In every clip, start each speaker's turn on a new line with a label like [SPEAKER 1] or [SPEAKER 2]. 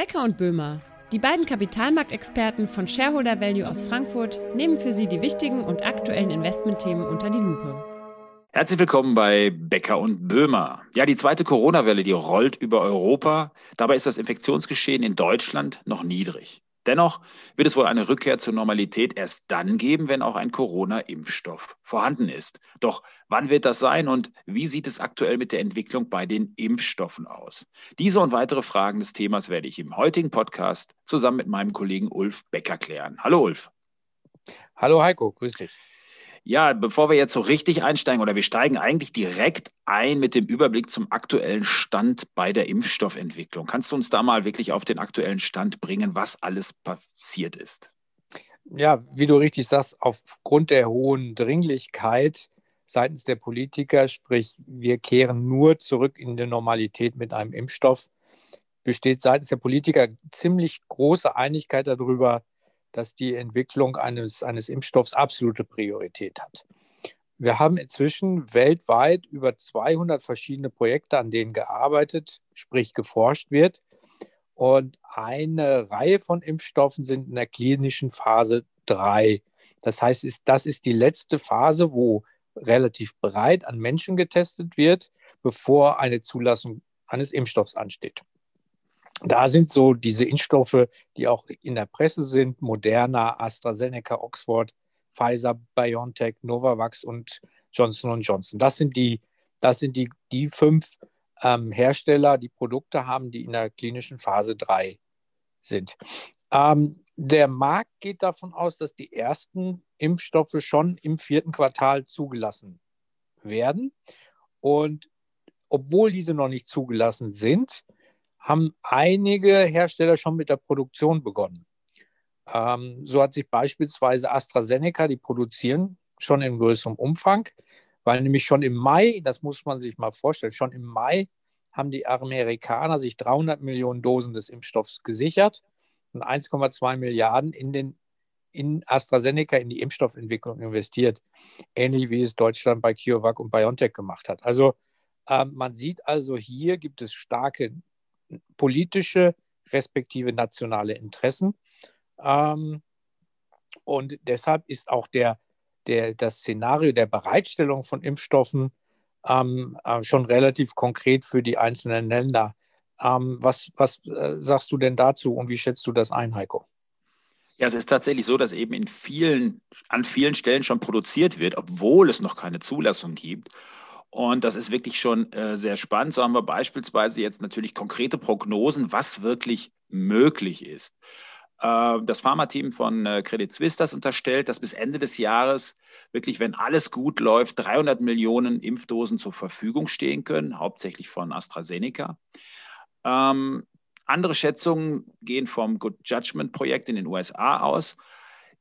[SPEAKER 1] Becker und Böhmer, die beiden Kapitalmarktexperten von Shareholder Value aus Frankfurt, nehmen für Sie die wichtigen und aktuellen Investmentthemen unter die Lupe.
[SPEAKER 2] Herzlich willkommen bei Becker und Böhmer. Ja, die zweite Corona-Welle, die rollt über Europa. Dabei ist das Infektionsgeschehen in Deutschland noch niedrig. Dennoch wird es wohl eine Rückkehr zur Normalität erst dann geben, wenn auch ein Corona-Impfstoff vorhanden ist. Doch wann wird das sein und wie sieht es aktuell mit der Entwicklung bei den Impfstoffen aus? Diese und weitere Fragen des Themas werde ich im heutigen Podcast zusammen mit meinem Kollegen Ulf Becker klären. Hallo Ulf.
[SPEAKER 3] Hallo Heiko, grüß dich.
[SPEAKER 2] Ja, bevor wir jetzt so richtig einsteigen oder wir steigen eigentlich direkt ein mit dem Überblick zum aktuellen Stand bei der Impfstoffentwicklung. Kannst du uns da mal wirklich auf den aktuellen Stand bringen, was alles passiert ist?
[SPEAKER 3] Ja, wie du richtig sagst, aufgrund der hohen Dringlichkeit seitens der Politiker, sprich wir kehren nur zurück in die Normalität mit einem Impfstoff, besteht seitens der Politiker ziemlich große Einigkeit darüber, dass die Entwicklung eines, eines Impfstoffs absolute Priorität hat. Wir haben inzwischen weltweit über 200 verschiedene Projekte, an denen gearbeitet, sprich geforscht wird. Und eine Reihe von Impfstoffen sind in der klinischen Phase 3. Das heißt, das ist die letzte Phase, wo relativ breit an Menschen getestet wird, bevor eine Zulassung eines Impfstoffs ansteht da sind so diese Impfstoffe, die auch in der Presse sind, Moderna, AstraZeneca, Oxford, Pfizer, BioNTech, Novavax und Johnson Johnson. Das sind die, das sind die, die fünf ähm, Hersteller, die Produkte haben, die in der klinischen Phase 3 sind. Ähm, der Markt geht davon aus, dass die ersten Impfstoffe schon im vierten Quartal zugelassen werden. Und obwohl diese noch nicht zugelassen sind, haben einige Hersteller schon mit der Produktion begonnen. Ähm, so hat sich beispielsweise AstraZeneca, die produzieren schon in größerem Umfang, weil nämlich schon im Mai, das muss man sich mal vorstellen, schon im Mai haben die Amerikaner sich 300 Millionen Dosen des Impfstoffs gesichert und 1,2 Milliarden in den in AstraZeneca in die Impfstoffentwicklung investiert, ähnlich wie es Deutschland bei CureVac und BioNTech gemacht hat. Also ähm, man sieht also hier gibt es starke politische respektive nationale Interessen. Ähm, und deshalb ist auch der, der, das Szenario der Bereitstellung von Impfstoffen ähm, äh, schon relativ konkret für die einzelnen Länder. Ähm, was was äh, sagst du denn dazu und wie schätzt du das ein, Heiko?
[SPEAKER 2] Ja, es ist tatsächlich so, dass eben in vielen, an vielen Stellen schon produziert wird, obwohl es noch keine Zulassung gibt. Und das ist wirklich schon äh, sehr spannend. So haben wir beispielsweise jetzt natürlich konkrete Prognosen, was wirklich möglich ist. Äh, das Pharmateam von äh, Credit Suisse das unterstellt, dass bis Ende des Jahres wirklich, wenn alles gut läuft, 300 Millionen Impfdosen zur Verfügung stehen können, hauptsächlich von AstraZeneca. Ähm, andere Schätzungen gehen vom Good Judgment Projekt in den USA aus.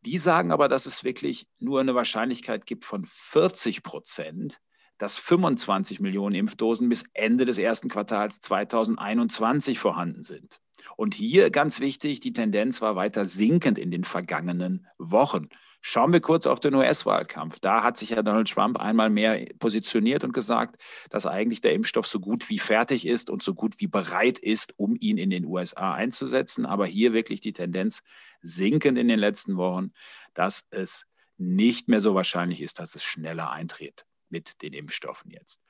[SPEAKER 2] Die sagen aber, dass es wirklich nur eine Wahrscheinlichkeit gibt von 40 Prozent, dass 25 Millionen Impfdosen bis Ende des ersten Quartals 2021 vorhanden sind. Und hier ganz wichtig, die Tendenz war weiter sinkend in den vergangenen Wochen. Schauen wir kurz auf den US-Wahlkampf. Da hat sich ja Donald Trump einmal mehr positioniert und gesagt, dass eigentlich der Impfstoff so gut wie fertig ist und so gut wie bereit ist, um ihn in den USA einzusetzen. Aber hier wirklich die Tendenz sinkend in den letzten Wochen, dass es nicht mehr so wahrscheinlich ist, dass es schneller eintritt mit den Impfstoffen jetzt.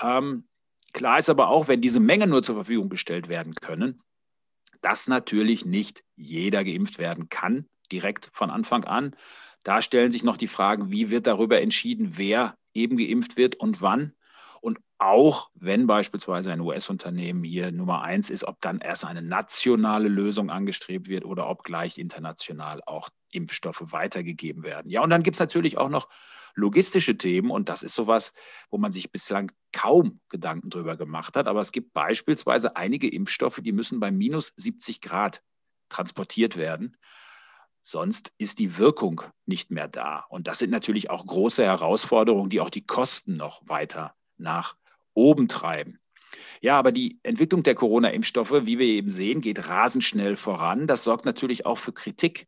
[SPEAKER 2] Ähm, klar ist aber auch, wenn diese Mengen nur zur Verfügung gestellt werden können, dass natürlich nicht jeder geimpft werden kann, direkt von Anfang an. Da stellen sich noch die Fragen, wie wird darüber entschieden, wer eben geimpft wird und wann. Und auch wenn beispielsweise ein US-Unternehmen hier Nummer eins ist, ob dann erst eine nationale Lösung angestrebt wird oder ob gleich international auch Impfstoffe weitergegeben werden. Ja, und dann gibt es natürlich auch noch logistische Themen und das ist sowas, wo man sich bislang kaum Gedanken drüber gemacht hat. Aber es gibt beispielsweise einige Impfstoffe, die müssen bei minus 70 Grad transportiert werden. Sonst ist die Wirkung nicht mehr da. Und das sind natürlich auch große Herausforderungen, die auch die Kosten noch weiter nach oben treiben. Ja, aber die Entwicklung der Corona-Impfstoffe, wie wir eben sehen, geht rasend schnell voran. Das sorgt natürlich auch für Kritik.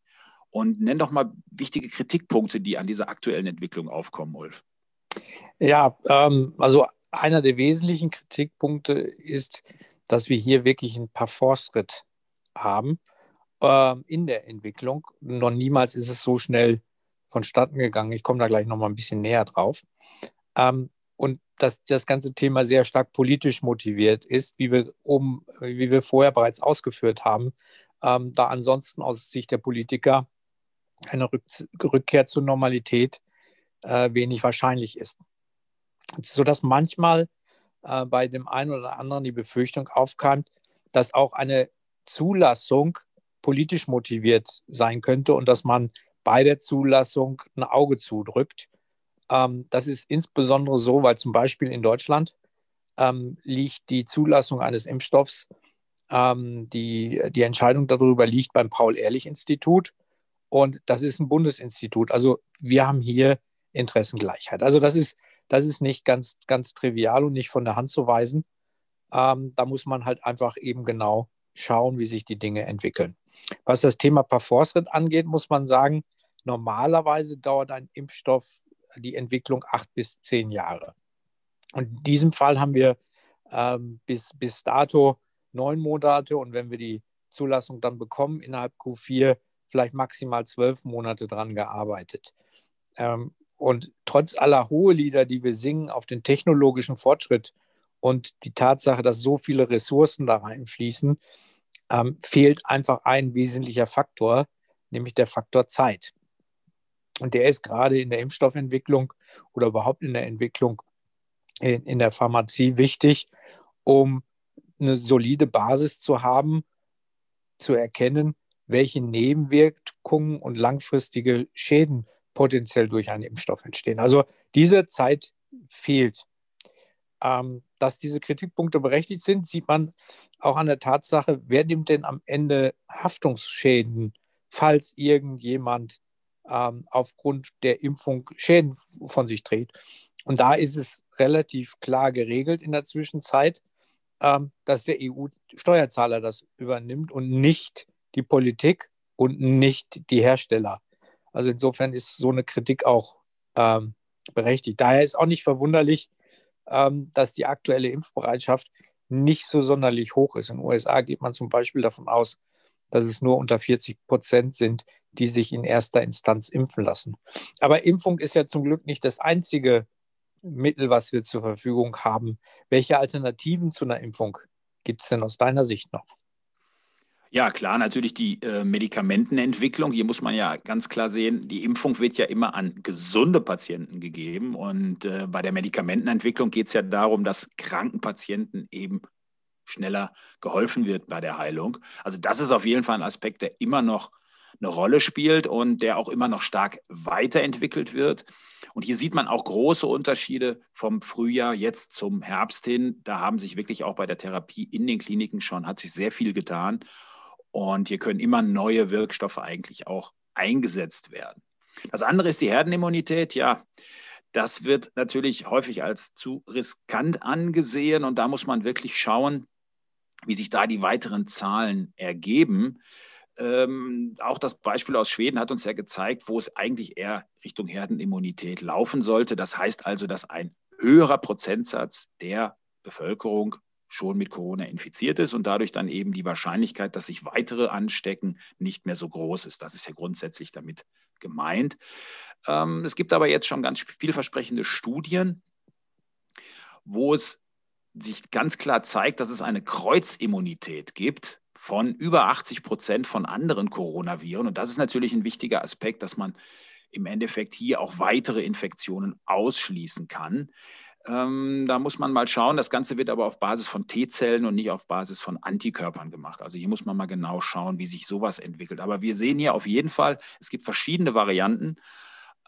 [SPEAKER 2] Und nenn doch mal wichtige Kritikpunkte, die an dieser aktuellen Entwicklung aufkommen, Ulf.
[SPEAKER 3] Ja, ähm, also einer der wesentlichen Kritikpunkte ist, dass wir hier wirklich einen Parforce-Ritt haben äh, in der Entwicklung. Noch niemals ist es so schnell vonstatten gegangen. Ich komme da gleich noch mal ein bisschen näher drauf. Ähm, und dass das ganze Thema sehr stark politisch motiviert ist, wie wir, um, wie wir vorher bereits ausgeführt haben, ähm, da ansonsten aus Sicht der Politiker eine Rück Rückkehr zur Normalität äh, wenig wahrscheinlich ist. Sodass manchmal äh, bei dem einen oder anderen die Befürchtung aufkam, dass auch eine Zulassung politisch motiviert sein könnte und dass man bei der Zulassung ein Auge zudrückt. Ähm, das ist insbesondere so, weil zum Beispiel in Deutschland ähm, liegt die Zulassung eines Impfstoffs, ähm, die, die Entscheidung darüber liegt beim Paul-Ehrlich-Institut und das ist ein Bundesinstitut. Also wir haben hier Interessengleichheit. Also das ist, das ist nicht ganz, ganz trivial und nicht von der Hand zu weisen. Ähm, da muss man halt einfach eben genau schauen, wie sich die Dinge entwickeln. Was das Thema Parforce angeht, muss man sagen, normalerweise dauert ein Impfstoff die Entwicklung acht bis zehn Jahre. Und in diesem Fall haben wir ähm, bis, bis dato neun Monate und wenn wir die Zulassung dann bekommen, innerhalb Q4 vielleicht maximal zwölf Monate dran gearbeitet. Ähm, und trotz aller Hohelieder, die wir singen auf den technologischen Fortschritt und die Tatsache, dass so viele Ressourcen da reinfließen, ähm, fehlt einfach ein wesentlicher Faktor, nämlich der Faktor Zeit. Und der ist gerade in der Impfstoffentwicklung oder überhaupt in der Entwicklung in, in der Pharmazie wichtig, um eine solide Basis zu haben, zu erkennen, welche Nebenwirkungen und langfristige Schäden potenziell durch einen Impfstoff entstehen. Also diese Zeit fehlt. Ähm, dass diese Kritikpunkte berechtigt sind, sieht man auch an der Tatsache, wer nimmt denn am Ende Haftungsschäden, falls irgendjemand ähm, aufgrund der Impfung Schäden von sich trägt. Und da ist es relativ klar geregelt in der Zwischenzeit, ähm, dass der EU-Steuerzahler das übernimmt und nicht die Politik und nicht die Hersteller. Also insofern ist so eine Kritik auch ähm, berechtigt. Daher ist auch nicht verwunderlich, ähm, dass die aktuelle Impfbereitschaft nicht so sonderlich hoch ist. In den USA geht man zum Beispiel davon aus, dass es nur unter 40 Prozent sind, die sich in erster Instanz impfen lassen. Aber Impfung ist ja zum Glück nicht das einzige Mittel, was wir zur Verfügung haben. Welche Alternativen zu einer Impfung gibt es denn aus deiner Sicht noch?
[SPEAKER 2] Ja, klar, natürlich die äh, Medikamentenentwicklung. Hier muss man ja ganz klar sehen, die Impfung wird ja immer an gesunde Patienten gegeben. Und äh, bei der Medikamentenentwicklung geht es ja darum, dass kranken Patienten eben schneller geholfen wird bei der Heilung. Also das ist auf jeden Fall ein Aspekt, der immer noch eine Rolle spielt und der auch immer noch stark weiterentwickelt wird. Und hier sieht man auch große Unterschiede vom Frühjahr jetzt zum Herbst hin. Da haben sich wirklich auch bei der Therapie in den Kliniken schon, hat sich sehr viel getan. Und hier können immer neue Wirkstoffe eigentlich auch eingesetzt werden. Das andere ist die Herdenimmunität. Ja, das wird natürlich häufig als zu riskant angesehen und da muss man wirklich schauen, wie sich da die weiteren Zahlen ergeben. Ähm, auch das Beispiel aus Schweden hat uns ja gezeigt, wo es eigentlich eher Richtung Herdenimmunität laufen sollte. Das heißt also, dass ein höherer Prozentsatz der Bevölkerung schon mit Corona infiziert ist und dadurch dann eben die Wahrscheinlichkeit, dass sich weitere anstecken, nicht mehr so groß ist. Das ist ja grundsätzlich damit gemeint. Ähm, es gibt aber jetzt schon ganz vielversprechende Studien, wo es sich ganz klar zeigt, dass es eine Kreuzimmunität gibt von über 80 Prozent von anderen Coronaviren. Und das ist natürlich ein wichtiger Aspekt, dass man im Endeffekt hier auch weitere Infektionen ausschließen kann. Ähm, da muss man mal schauen. Das Ganze wird aber auf Basis von T-Zellen und nicht auf Basis von Antikörpern gemacht. Also hier muss man mal genau schauen, wie sich sowas entwickelt. Aber wir sehen hier auf jeden Fall, es gibt verschiedene Varianten,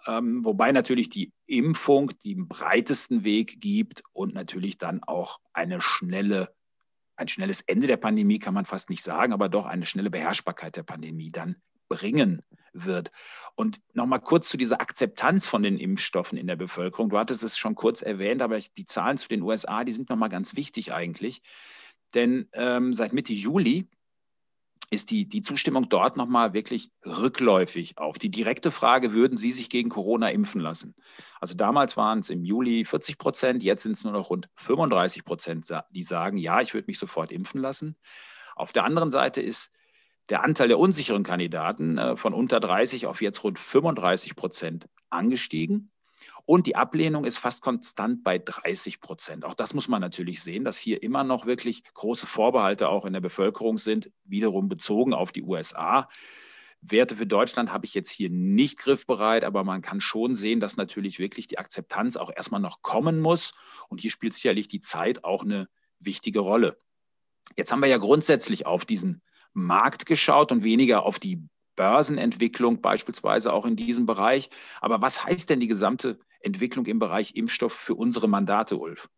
[SPEAKER 2] ähm, wobei natürlich die Impfung den breitesten Weg gibt und natürlich dann auch eine schnelle, ein schnelles Ende der Pandemie kann man fast nicht sagen, aber doch eine schnelle Beherrschbarkeit der Pandemie dann bringen wird. Und nochmal kurz zu dieser Akzeptanz von den Impfstoffen in der Bevölkerung. Du hattest es schon kurz erwähnt, aber die Zahlen zu den USA, die sind nochmal ganz wichtig eigentlich. Denn ähm, seit Mitte Juli ist die, die Zustimmung dort nochmal wirklich rückläufig auf. Die direkte Frage, würden Sie sich gegen Corona impfen lassen? Also damals waren es im Juli 40 Prozent, jetzt sind es nur noch rund 35 Prozent, die sagen, ja, ich würde mich sofort impfen lassen. Auf der anderen Seite ist der Anteil der unsicheren Kandidaten äh, von unter 30 auf jetzt rund 35 Prozent angestiegen. Und die Ablehnung ist fast konstant bei 30 Prozent. Auch das muss man natürlich sehen, dass hier immer noch wirklich große Vorbehalte auch in der Bevölkerung sind, wiederum bezogen auf die USA. Werte für Deutschland habe ich jetzt hier nicht griffbereit, aber man kann schon sehen, dass natürlich wirklich die Akzeptanz auch erstmal noch kommen muss. Und hier spielt sicherlich die Zeit auch eine wichtige Rolle. Jetzt haben wir ja grundsätzlich auf diesen Markt geschaut und weniger auf die Börsenentwicklung beispielsweise auch in diesem Bereich. Aber was heißt denn die gesamte Entwicklung im Bereich Impfstoff für unsere Mandate, Ulf?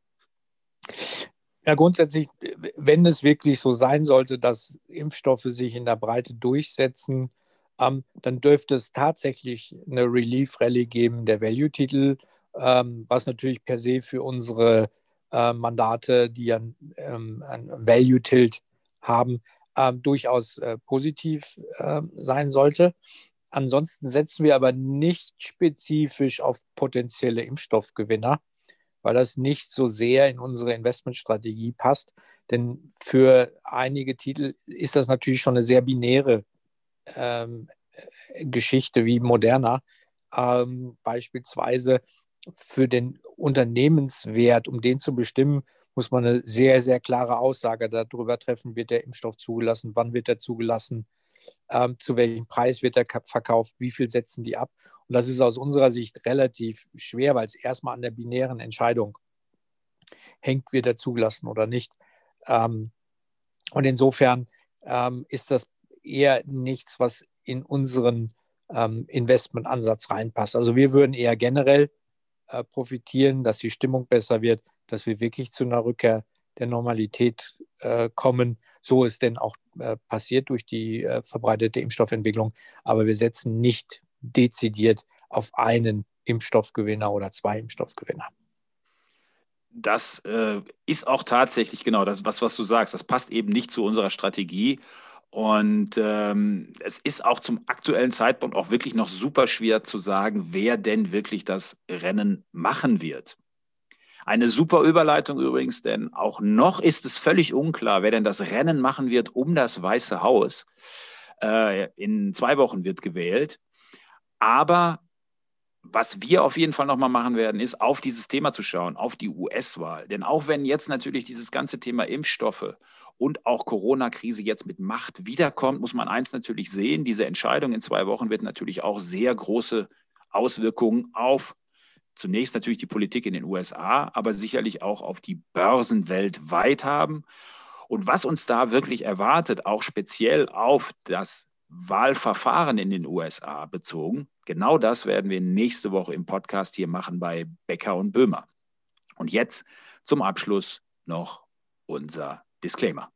[SPEAKER 3] Ja, grundsätzlich, wenn es wirklich so sein sollte, dass Impfstoffe sich in der Breite durchsetzen, ähm, dann dürfte es tatsächlich eine Relief-Rallye geben der Value-Titel, ähm, was natürlich per se für unsere äh, Mandate, die ein, ähm, ein Value-Tilt haben, ähm, durchaus äh, positiv äh, sein sollte. Ansonsten setzen wir aber nicht spezifisch auf potenzielle Impfstoffgewinner, weil das nicht so sehr in unsere Investmentstrategie passt. Denn für einige Titel ist das natürlich schon eine sehr binäre ähm, Geschichte wie Moderna. Ähm, beispielsweise für den Unternehmenswert, um den zu bestimmen, muss man eine sehr, sehr klare Aussage darüber treffen, wird der Impfstoff zugelassen, wann wird er zugelassen, ähm, zu welchem Preis wird er verkauft, wie viel setzen die ab. Und das ist aus unserer Sicht relativ schwer, weil es erstmal an der binären Entscheidung hängt, wird er zugelassen oder nicht. Ähm, und insofern ähm, ist das eher nichts, was in unseren ähm, Investmentansatz reinpasst. Also wir würden eher generell äh, profitieren, dass die Stimmung besser wird, dass wir wirklich zu einer Rückkehr der Normalität äh, kommen. So ist denn auch äh, passiert durch die äh, verbreitete Impfstoffentwicklung. Aber wir setzen nicht dezidiert auf einen Impfstoffgewinner oder zwei Impfstoffgewinner.
[SPEAKER 2] Das äh, ist auch tatsächlich genau das, was, was du sagst. Das passt eben nicht zu unserer Strategie. Und ähm, es ist auch zum aktuellen Zeitpunkt auch wirklich noch super schwer zu sagen, wer denn wirklich das Rennen machen wird. Eine super Überleitung übrigens, denn auch noch ist es völlig unklar, wer denn das Rennen machen wird um das Weiße Haus. Äh, in zwei Wochen wird gewählt. Aber was wir auf jeden Fall nochmal machen werden, ist auf dieses Thema zu schauen, auf die US-Wahl. Denn auch wenn jetzt natürlich dieses ganze Thema Impfstoffe und auch Corona-Krise jetzt mit Macht wiederkommt, muss man eins natürlich sehen, diese Entscheidung in zwei Wochen wird natürlich auch sehr große Auswirkungen auf zunächst natürlich die Politik in den USA, aber sicherlich auch auf die Börsen weltweit haben. Und was uns da wirklich erwartet, auch speziell auf das Wahlverfahren in den USA bezogen, genau das werden wir nächste Woche im Podcast hier machen bei Becker und Böhmer. Und jetzt zum Abschluss noch unser Disclaimer.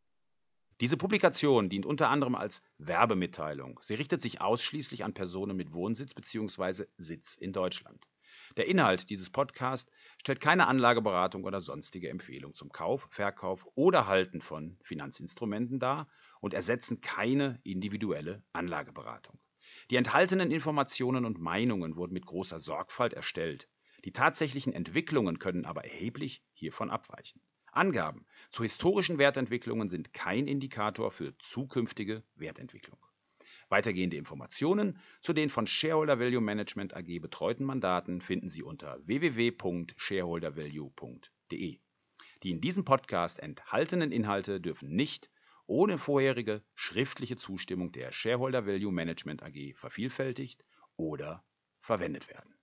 [SPEAKER 4] Diese Publikation dient unter anderem als Werbemitteilung. Sie richtet sich ausschließlich an Personen mit Wohnsitz bzw. Sitz in Deutschland. Der Inhalt dieses Podcasts stellt keine Anlageberatung oder sonstige Empfehlung zum Kauf, Verkauf oder Halten von Finanzinstrumenten dar und ersetzen keine individuelle Anlageberatung. Die enthaltenen Informationen und Meinungen wurden mit großer Sorgfalt erstellt. Die tatsächlichen Entwicklungen können aber erheblich hiervon abweichen. Angaben zu historischen Wertentwicklungen sind kein Indikator für zukünftige Wertentwicklung. Weitergehende Informationen zu den von Shareholder Value Management AG betreuten Mandaten finden Sie unter www.shareholdervalue.de. Die in diesem Podcast enthaltenen Inhalte dürfen nicht ohne vorherige schriftliche Zustimmung der Shareholder Value Management AG vervielfältigt oder verwendet werden.